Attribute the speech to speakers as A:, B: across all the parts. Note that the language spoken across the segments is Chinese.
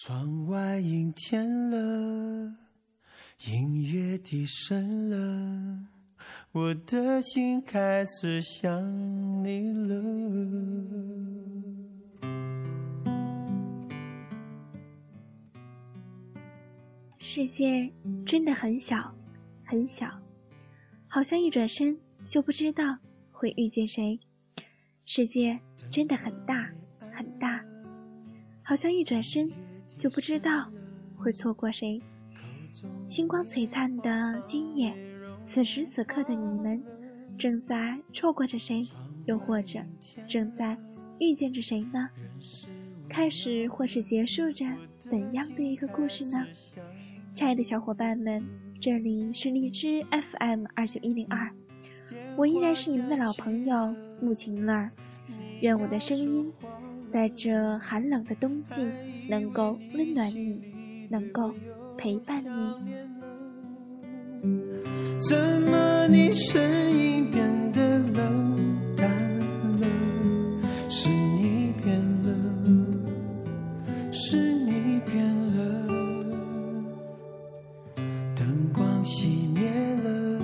A: 窗外阴天了，音乐低声了，我的心开始想你了。
B: 世界真的很小，很小，好像一转身就不知道会遇见谁；世界真的很大，很大，好像一转身就不知道会错过谁。星光璀璨的今夜，此时此刻的你们，正在错过着谁，又或者正在遇见着谁呢？开始或是结束着怎样的一个故事呢？亲爱的小伙伴们，这里是荔枝 FM 二九一零二，我依然是你们的老朋友木晴儿。愿我的声音在这寒冷的冬季能够温暖你，能够陪伴你。
A: 怎么你声音变得冷淡了？是你变了，是你变了。灯光熄灭了，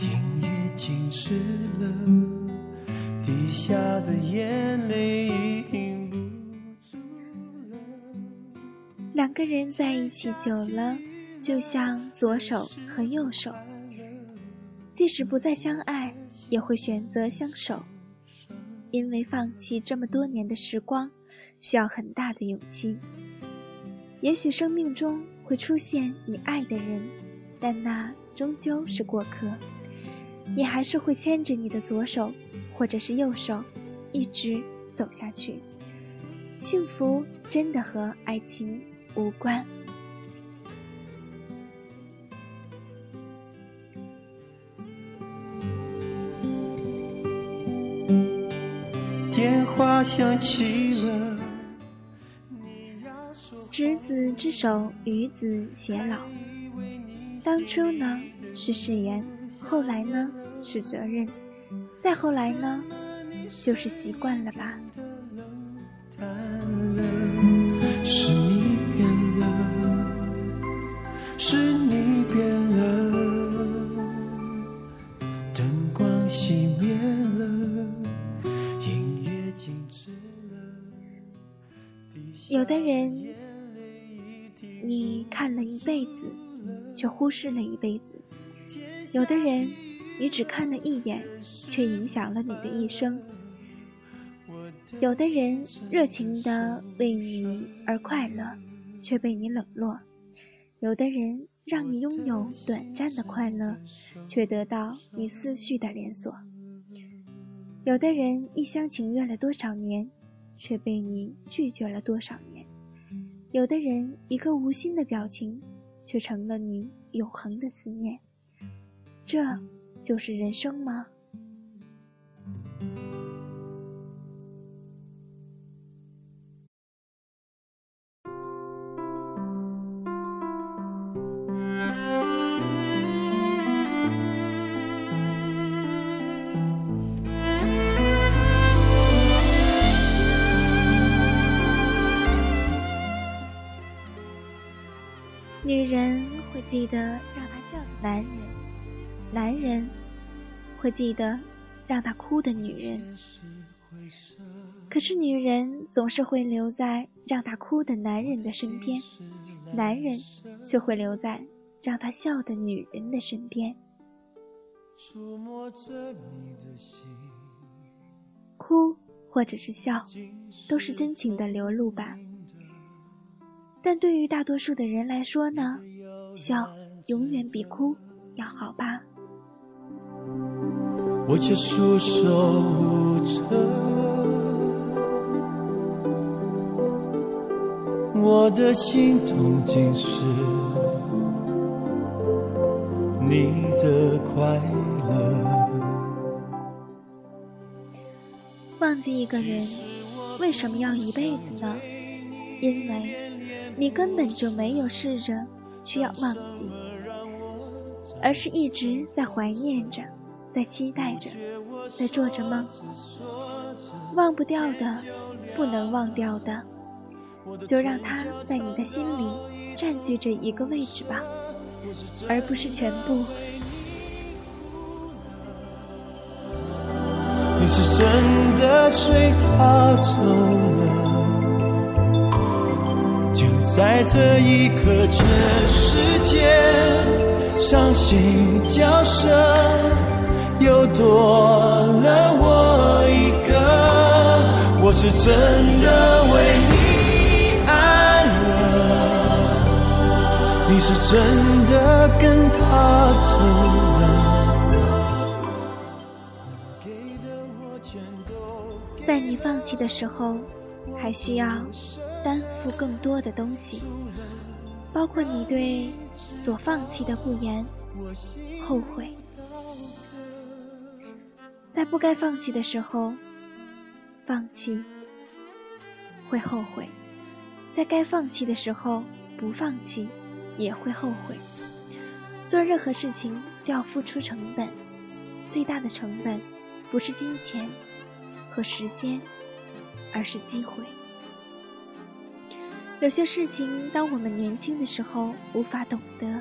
A: 音乐静止了，滴下的眼泪
B: 两个人在一起久了，就像左手和右手，即使不再相爱，也会选择相守。因为放弃这么多年的时光，需要很大的勇气。也许生命中会出现你爱的人，但那终究是过客。你还是会牵着你的左手，或者是右手，一直走下去。幸福真的和爱情无关。
A: 电话响起了，
B: 执子之手，与子偕老。当初呢是誓言，后来呢是责任，再后来呢就是习惯了吧。
A: 是你
B: 有的人，你看了一辈子，却忽视了一辈子；有的人，你只看了一眼，却影响了你的一生；有的人热情的为你而快乐，却被你冷落；有的人让你拥有短暂的快乐，却得到你思绪的连锁；有的人一厢情愿了多少年，却被你拒绝了多少年。有的人一个无心的表情，却成了你永恒的思念。这就是人生吗？女人会记得让她笑的男人，男人会记得让他哭的女人。可是女人总是会留在让她哭的男人的身边，男人却会留在让他笑的女人的身边。
A: 触摸着你的心，
B: 哭或者是笑，都是真情的流露吧。但对于大多数的人来说呢，笑永远比哭要好吧。
A: 我却束手无策。我的心痛竟是你的快乐。
B: 忘记一个人，为什么要一辈子呢？因为你根本就没有试着去要忘记，而是一直在怀念着，在期待着，在做着梦。忘不掉的，不能忘掉的，就让它在你的心里占据着一个位置吧，而不是全部。
A: 你是真的随他走了。在这一刻，全世界伤心叫声又多了我一个，我是真的为你爱了，你是真的跟他走了。
B: 在你放弃的时候，还需要担负更多的东西，包括你对所放弃的不言、后悔。在不该放弃的时候，放弃会后悔；在该放弃的时候不放弃，也会后悔。做任何事情都要付出成本，最大的成本不是金钱。和时间，而是机会。有些事情，当我们年轻的时候无法懂得，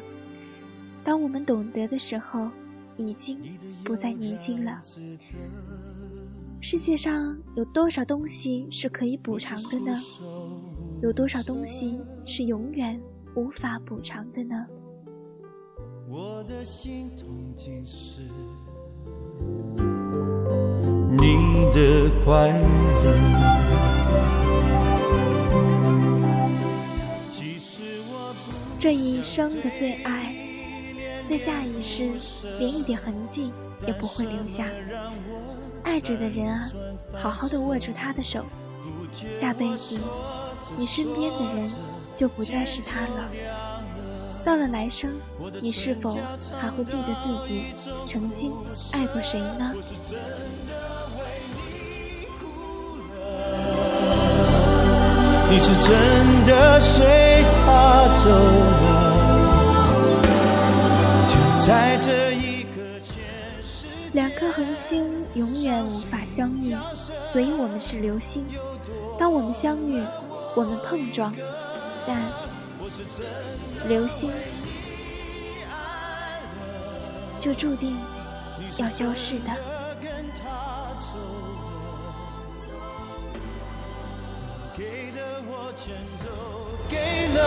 B: 当我们懂得的时候，已经不再年轻了。世界上有多少东西是可以补偿的呢？有多少东西是永远无法补偿的呢？我的心痛竟是。
A: 你的快乐。
B: 这一生的最爱，在下一世连一点痕迹也不会留下。爱着的人啊，好好的握住他的手，下辈子你身边的人就不再是他了。到了来生，你是否还会记得自己曾经爱过谁呢？
A: 你是真的随他走了，就在这一个，
B: 两颗恒星永远无法相遇，所以我们是流星。当我们相遇，我们碰撞，但流星就注定要消逝的。
A: 全都给了，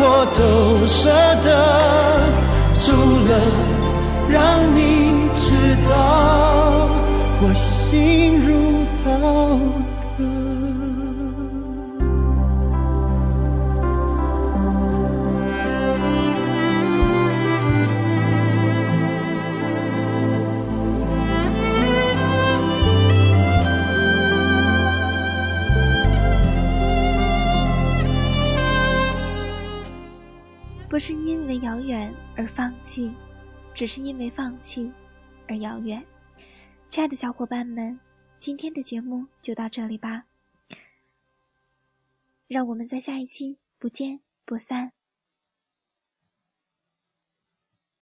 A: 我都舍得，除了让你知道我心如刀。
B: 而放弃，只是因为放弃而遥远。亲爱的小伙伴们，今天的节目就到这里吧，让我们在下一期不见不散。